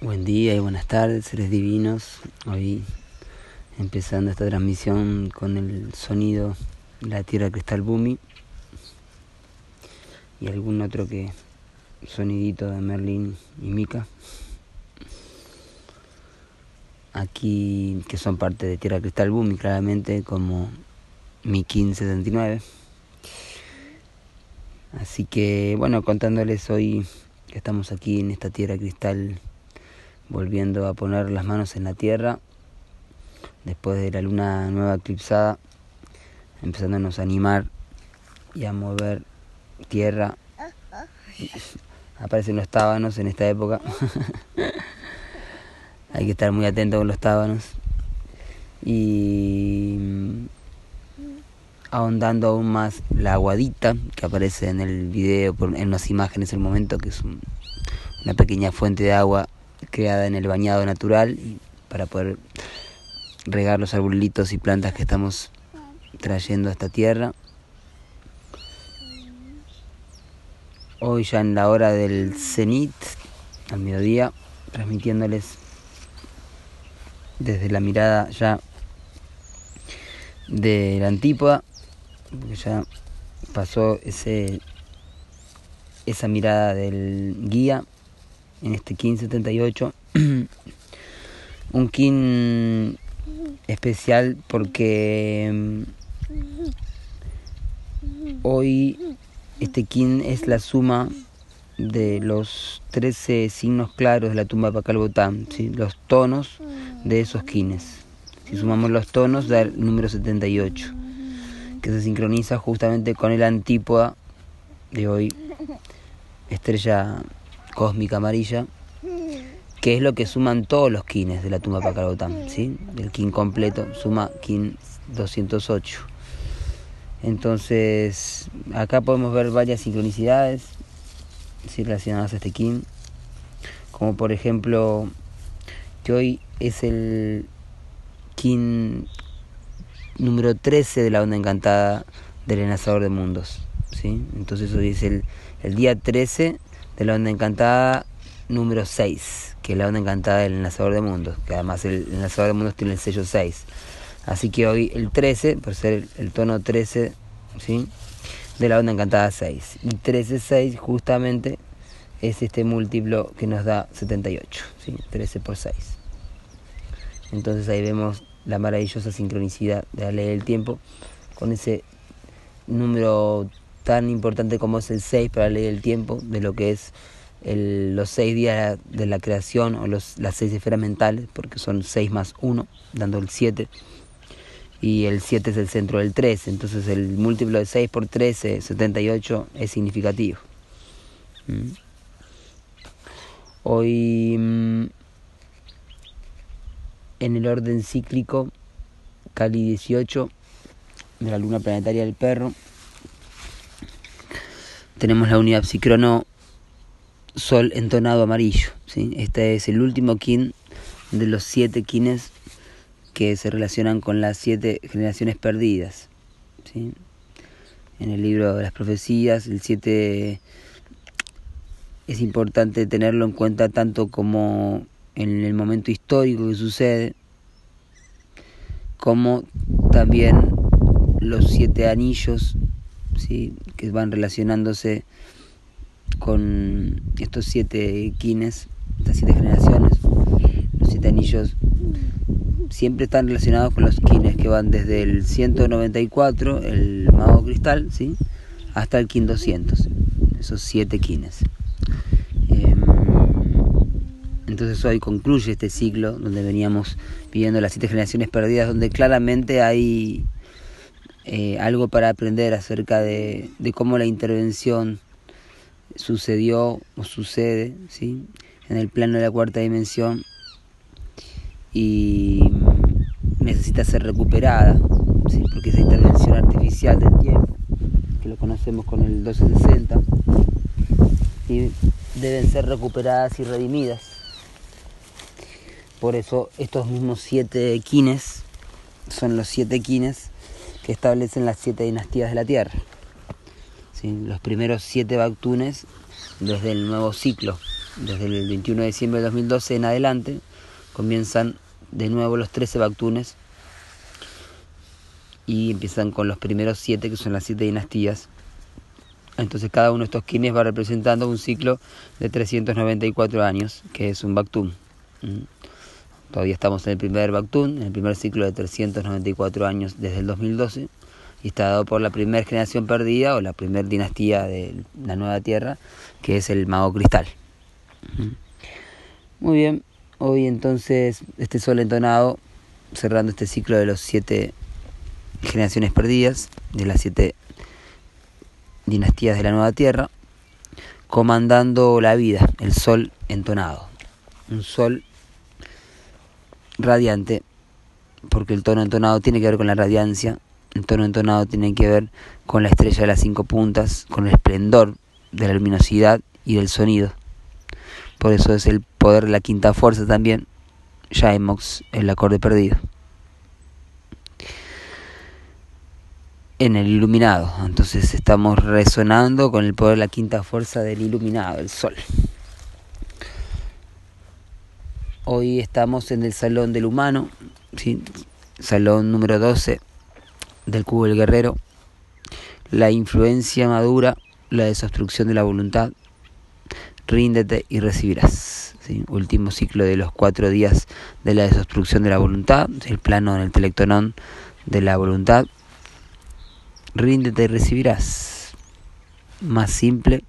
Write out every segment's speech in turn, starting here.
Buen día y buenas tardes, seres divinos. Hoy empezando esta transmisión con el sonido de la Tierra Cristal Bumi y algún otro que sonidito de Merlin y Mika. Aquí que son parte de Tierra Cristal Bumi, claramente como mi 1579. Así que bueno, contándoles hoy que estamos aquí en esta Tierra Cristal volviendo a poner las manos en la tierra después de la luna nueva eclipsada, empezándonos a animar y a mover tierra. Aparecen los tábanos en esta época. Hay que estar muy atento con los tábanos. Y mm, ahondando aún más la aguadita que aparece en el video, en las imágenes, el momento que es una pequeña fuente de agua creada en el bañado natural para poder regar los arbolitos y plantas que estamos trayendo a esta tierra. Hoy ya en la hora del cenit, al mediodía, transmitiéndoles desde la mirada ya de la antípoda, porque ya pasó ese, esa mirada del guía en este 1578. un kin especial porque mm, hoy este kin es la suma de los 13 signos claros de la tumba de Pacalbotán, ¿sí? los tonos de esos kines. Si sumamos los tonos da el número 78, que se sincroniza justamente con el antípoda de hoy, estrella cósmica amarilla, que es lo que suman todos los kines de la tumba Pacarotán, ¿sí? El kin completo suma kin 208. Entonces, acá podemos ver varias sincronicidades relacionadas a este kin, como por ejemplo que hoy es el kin número 13 de la onda encantada del enlazador de mundos, ¿sí? Entonces hoy es el, el día 13 de la onda encantada número 6, que es la onda encantada del enlazador de mundos, que además el enlazador de mundos tiene el sello 6. Así que hoy el 13, por ser el, tono 13, ¿sí? De la onda encantada 6. Y 13, 6 justamente es este múltiplo que nos da 78, ¿sí? 13 por 6. Entonces ahí vemos la maravillosa sincronicidad de la ley del tiempo con ese número tan importante como es el 6 para la ley del tiempo, de lo que es el, los 6 días de la creación o los, las 6 esferas mentales, porque son 6 más 1, dando el 7. Y el 7 es el centro del 13, entonces el múltiplo de 6 por 13, 78, es significativo. ¿Mm? Hoy, mm, en el orden cíclico, Cali 18, de la luna planetaria del perro, tenemos la unidad psicrono sol entonado amarillo. ¿sí? Este es el último kin de los siete kines que se relacionan con las siete generaciones perdidas. ¿sí? En el libro de las profecías, el siete es importante tenerlo en cuenta tanto como en el momento histórico que sucede, como también los siete anillos ¿sí? que van relacionándose con estos siete kines, estas siete generaciones. Los siete anillos siempre están relacionados con los kines que van desde el 194, el mago cristal, ¿sí? hasta el kin 200, esos siete kines. Em, entonces hoy concluye este ciclo donde veníamos viviendo las siete generaciones perdidas, donde claramente hay eh, algo para aprender acerca de, cómo la intervención sucedió o sucede ¿sí? en el plano de la cuarta dimensión y necesita ser recuperada, ¿sí? porque esa intervención artificial del tiempo, que lo conocemos con el 1260, y deben ser recuperadas y redimidas. Por eso estos mismos siete quines son los siete kines que establecen las siete dinastías de la Tierra. Los primeros siete Bactunes desde el nuevo ciclo, desde el 21 de diciembre de 2012 en adelante, comienzan de nuevo los 13 Bactunes y empiezan con los primeros siete que son las siete dinastías. Entonces cada uno de estos kines va representando un ciclo de 394 años, que es un Bactún. Todavía estamos en el primer Bactún, en el primer ciclo de 394 años desde el 2012, y está dado por la primera generación perdida o la primera dinastía de la nueva tierra, que es el Mago Cristal. Muy bien, hoy entonces este sol entonado, cerrando este ciclo de los siete generaciones perdidas, de las siete dinastías de la nueva tierra, comandando la vida, el sol entonado. Un sol radiante, porque el tono entonado tiene que ver con la radiancia, el tono entonado tiene que ver con la estrella de las cinco puntas, con el esplendor de la luminosidad y del sonido. Por eso es el poder de la quinta fuerza también, Jaimox, el acorde perdido. En el iluminado, entonces estamos resonando con el poder de la quinta fuerza del iluminado, el sol. Hoy estamos en el Salón del Humano. Salón número 12 del Cubo del Guerrero. La influencia madura, la desobstrucción de la voluntad. Ríndete y recibirás. Último ciclo de los cuatro días de la desobstrucción de la voluntad, el plano en el telectonón de la voluntad. Ríndete y recibirás. Más simple,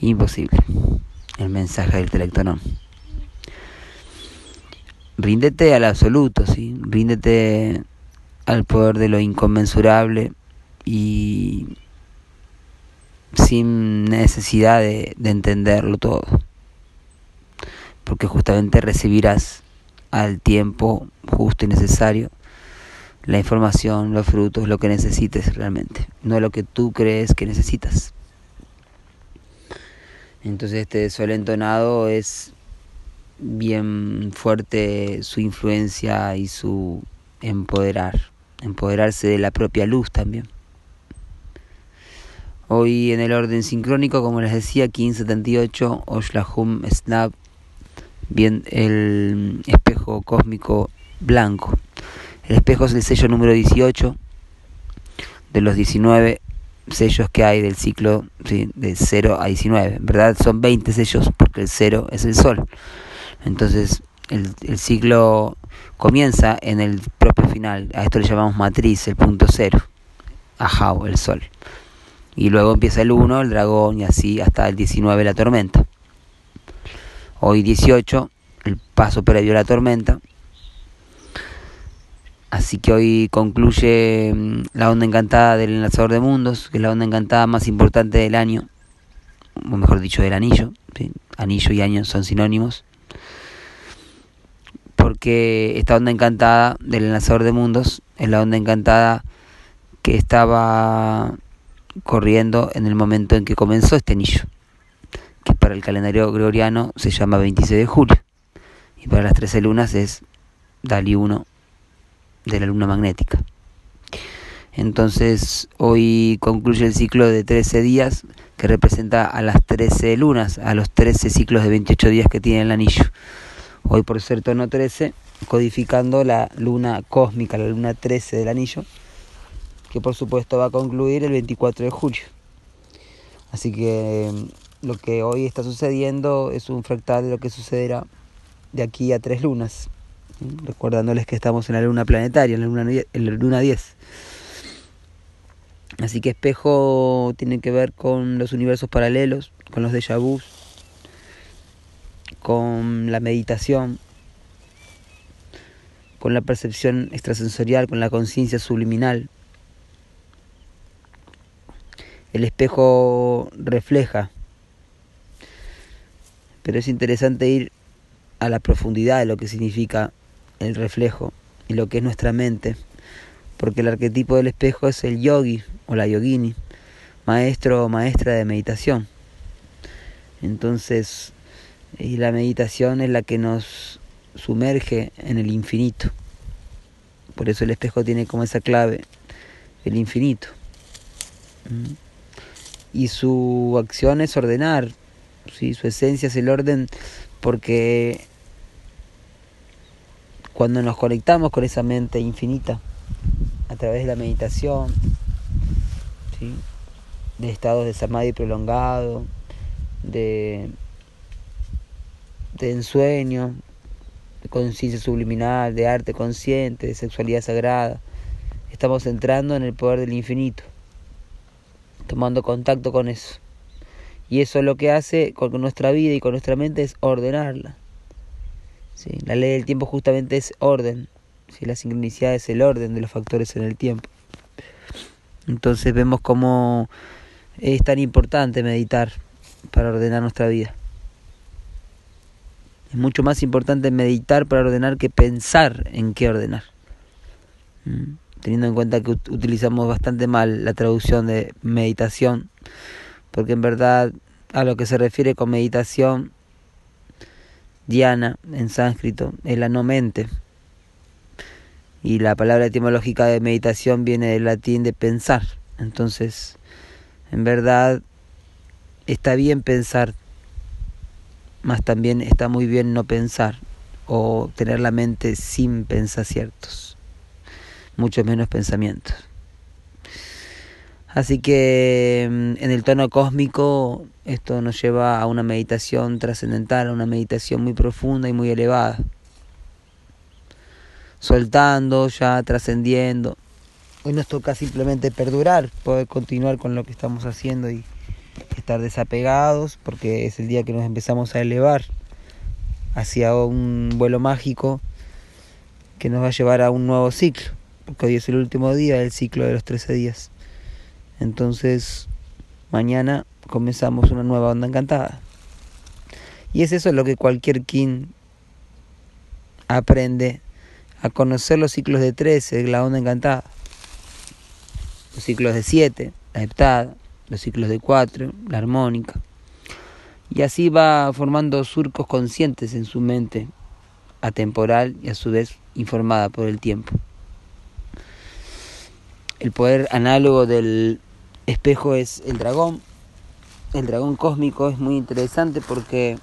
imposible. El mensaje del telectonón ríndete al absoluto, ¿sí? ríndete al poder de lo inconmensurable y sin necesidad de entenderlo todo, porque justamente recibirás al tiempo justo y necesario la información, los frutos, lo que necesites realmente, no lo que tú crees que necesitas. Entonces este sol entonado es bien fuerte su influencia y su empoderar, empoderarse de la propia luz también. Hoy en el orden sincrónico, como les decía, 1578, Oshlahum Snap, bien el espejo cósmico blanco. El espejo es el sello número 18 de los 19 sellos que hay del ciclo de 0 a 19. En verdad son 20 sellos porque el 0 es el sol. Entonces el, ciclo comienza en el propio final. A esto le llamamos matriz, el punto cero. Ajao, el sol. Y luego empieza el 1, el dragón, y así hasta el 19, la tormenta. Hoy 18, el paso previo a la tormenta. Así que hoy concluye mm, la onda encantada del enlazador de mundos, que es la onda encantada más importante del año, o mejor dicho, del anillo. Anillo y año son sinónimos porque esta onda encantada del enlazador de mundos es la onda encantada que estaba corriendo en el momento en que comenzó este anillo, que para el calendario gregoriano se llama 26 de julio, y para las 13 lunas es Dali 1 de la luna magnética. Entonces hoy concluye el ciclo de 13 días que representa a las 13 lunas, a los 13 ciclos de 28 días que tiene el anillo hoy por ser tono 13, codificando la luna cósmica, la luna 13 del anillo, que por supuesto va a concluir el 24 de julio. Así que lo que hoy está sucediendo es un fractal de lo que sucederá de aquí a tres lunas, recordándoles que estamos en la luna planetaria, en la luna, en la luna 10. Así que espejo tiene que ver con los universos paralelos, con los déjà vus, con la meditación, con la percepción extrasensorial, con la conciencia subliminal. El espejo refleja, pero es interesante ir a la profundidad de lo que significa el reflejo y lo que es nuestra mente, porque el arquetipo del espejo es el yogi o la yogini, maestro o maestra de meditación. Entonces, y la meditación es la que nos sumerge en el infinito. Por eso el espejo tiene como esa clave el infinito. ¿Mm? Y su acción es ordenar, su esencia es el orden porque cuando nos conectamos con esa mente infinita a través de la meditación, de estados de samadhi prolongado, de, de ensueño, de conciencia subliminal, de arte consciente, de sexualidad sagrada, estamos entrando en el poder del infinito, tomando contacto con eso. Y eso lo que hace con nuestra vida y con nuestra mente es ordenarla. La ley del tiempo justamente es orden. ¿Sí? La sincronicidad es el orden de los factores en el tiempo. Entonces vemos cómo es tan importante meditar para ordenar nuestra vida. Es mucho más importante meditar para ordenar que pensar en qué ordenar. ¿Mm? teniendo en cuenta que utilizamos bastante mal la traducción de meditación, porque en verdad a lo que se refiere con meditación, Diana en sánscrito es la no mente. Y la palabra etimológica de meditación viene del latín de pensar. Entonces, en verdad, está bien pensar, más también está muy bien no pensar o tener la mente sin pensaciertos mucho menos pensamientos. Así que mm, en el tono cósmico esto nos lleva a una meditación trascendental, a una meditación muy profunda y muy elevada. Soltando, ya trascendiendo. Hoy nos toca simplemente perdurar, poder continuar con lo que estamos haciendo y estar desapegados, porque es el día que nos empezamos a elevar hacia un vuelo mágico que nos va a llevar a un nuevo ciclo porque hoy es el último día del ciclo de los 13 días. Entonces, mañana comenzamos una nueva onda encantada. Y es eso lo que cualquier kin aprende a conocer los ciclos de 13, la onda encantada. Los ciclos de 7, la heptada, los ciclos de 4, la armónica. Y así va formando surcos conscientes en su mente, atemporal y a su vez informada por el tiempo el poder análogo del espejo es el dragón. El dragón cósmico es muy interesante porque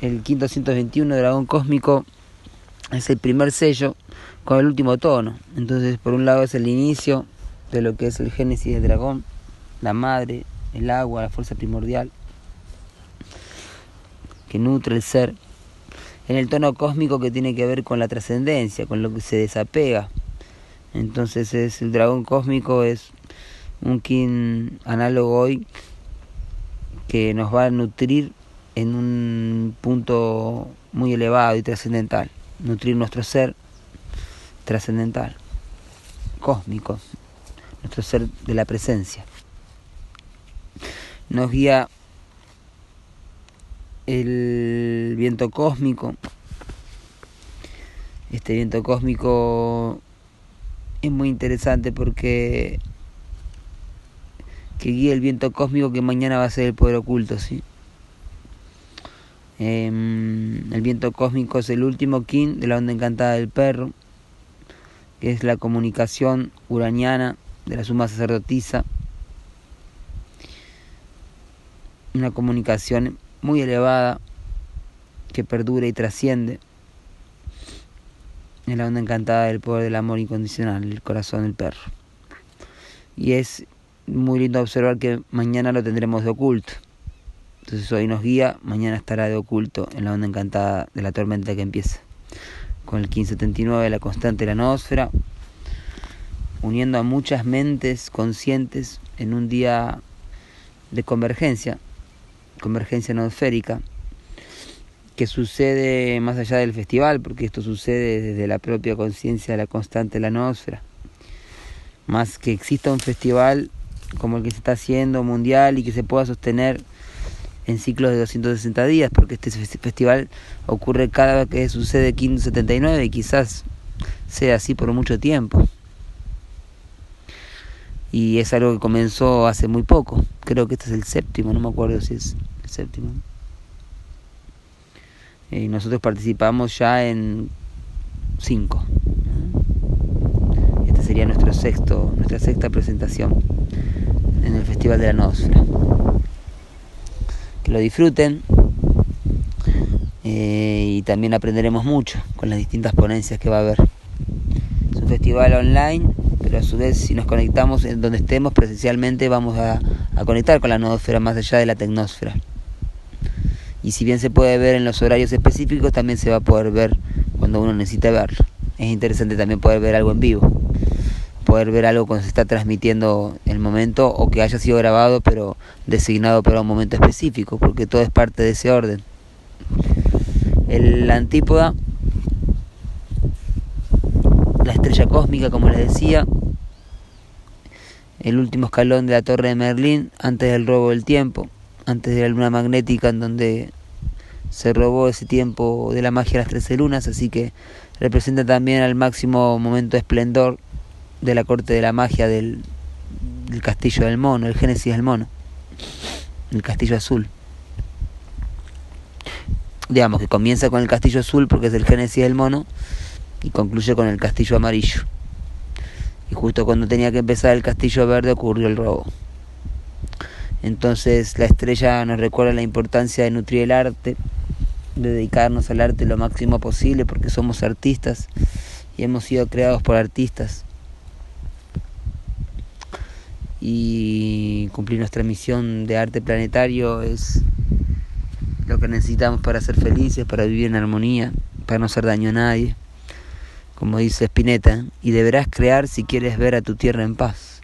el 521 dragón cósmico es el primer sello con el último tono. Entonces, por un lado es el inicio de lo que es el génesis del dragón, la madre, el agua, la fuerza primordial que nutre el ser. En el tono cósmico que tiene que ver con la trascendencia, con lo que se desapega entonces es el dragón cósmico es un kin análogo hoy que nos va a nutrir en un punto muy elevado y trascendental. Nutrir nuestro ser trascendental, cósmico, nuestro ser de la presencia. Nos guía el viento cósmico. Este viento cósmico es muy interesante porque que guía el viento cósmico que mañana va a ser el poder oculto, ¿sí? Em, el viento cósmico es el último kin de la onda encantada del perro, que es la comunicación uraniana de la suma sacerdotisa. Una comunicación muy elevada que perdura y trasciende en la onda encantada del poder del amor incondicional, el corazón del perro. Y es muy lindo observar que mañana lo tendremos de oculto. Entonces hoy nos guía, mañana estará de oculto en la onda encantada de la tormenta que empieza. Con el 1579, la constante de la noósfera, uniendo a muchas mentes conscientes en un día de convergencia, convergencia noosférica, que sucede más allá del festival, porque esto sucede desde la propia conciencia de la constante de la nosfera. Más que exista un festival como el que se está haciendo mundial y que se pueda sostener en ciclos de 260 días, porque este festival ocurre cada vez que sucede 579 y quizás sea así por mucho tiempo. Y es algo que comenzó hace muy poco, creo que este es el séptimo, no me acuerdo si es el séptimo y nosotros participamos ya en cinco. Este sería nuestro sexto, nuestra sexta presentación en el Festival de la Nosfera. Que lo disfruten eh, y también aprenderemos mucho con las distintas ponencias que va a haber. Es un festival online, pero a su vez si nos conectamos en donde estemos presencialmente vamos a, a conectar con la noosfera más allá de la tecnosfera. Y si bien se puede ver en los horarios específicos, también se va a poder ver cuando uno necesite verlo. Es interesante también poder ver algo en vivo, poder ver algo cuando se está transmitiendo el momento o que haya sido grabado pero designado para un momento específico, porque todo es parte de ese orden. El antípoda, la estrella cósmica, como les decía, el último escalón de la torre de Merlín antes del robo del tiempo, antes de la luna magnética en donde se robó ese tiempo de la magia de las trece lunas, así que representa también al máximo momento de esplendor de la corte de la magia del, castillo del mono, el génesis del mono, el castillo azul digamos que comienza con el castillo azul porque es el génesis del mono y concluye con el castillo amarillo. Y justo cuando tenía que empezar el castillo verde ocurrió el robo. Entonces la estrella nos recuerda la importancia de nutrir el arte, de dedicarnos al arte lo máximo posible porque somos artistas y hemos sido creados por artistas. Y cumplir nuestra misión de arte planetario es lo que necesitamos para ser felices, para vivir en armonía, para no hacer daño a nadie, como dice Spinetta, y deberás crear si quieres ver a tu tierra en paz.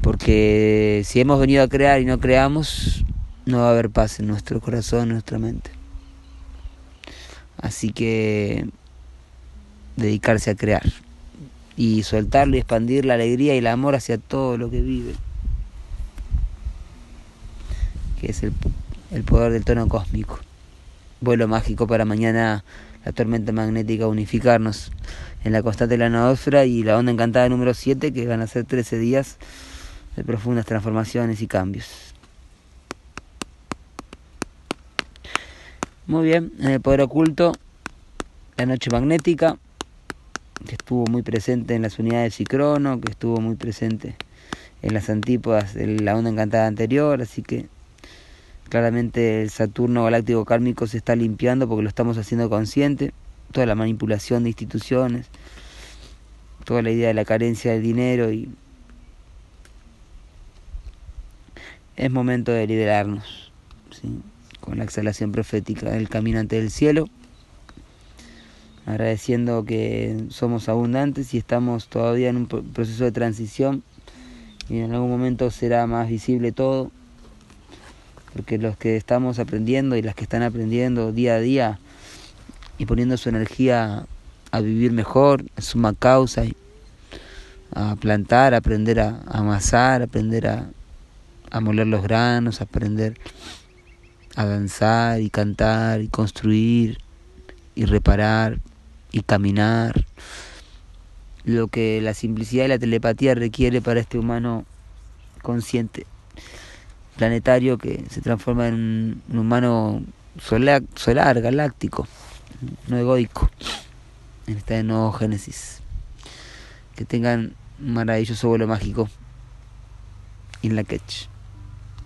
Porque si hemos venido a crear y no creamos, no va a haber paz en nuestro corazón, en nuestra mente. Así que dedicarse a crear y soltarlo y expandir la alegría y el amor hacia todo lo que vive que es el, el poder del tono cósmico. Vuelo mágico para mañana la tormenta magnética unificarnos en la constante de la noósfera y la onda encantada número 7 que van a ser 13 días de profundas transformaciones y cambios. Muy bien, en el poder oculto, la noche magnética, que estuvo muy presente en las unidades Cicrono, que estuvo muy presente en las antípodas de la onda encantada anterior, así que Claramente el Saturno galáctico kármico se está limpiando porque lo estamos haciendo consciente. Toda la manipulación de instituciones, toda la idea de la carencia de dinero y es momento de liberarnos ¿sí? con la exhalación profética del caminante del cielo, agradeciendo que somos abundantes y estamos todavía en un proceso de transición. Y en algún momento será más visible todo porque los que estamos aprendiendo y las que están aprendiendo día a día y poniendo su energía a vivir mejor, en suma causa, a plantar, aprender a, amasar, aprender a, a moler los granos, aprender a danzar y cantar y construir y reparar y caminar. Lo que la simplicidad y la telepatía requiere para este humano consciente planetario que se transforma en un humano solar, galáctico, no egoico, en esta nuevo Génesis. Que tengan un maravilloso vuelo mágico en la catch.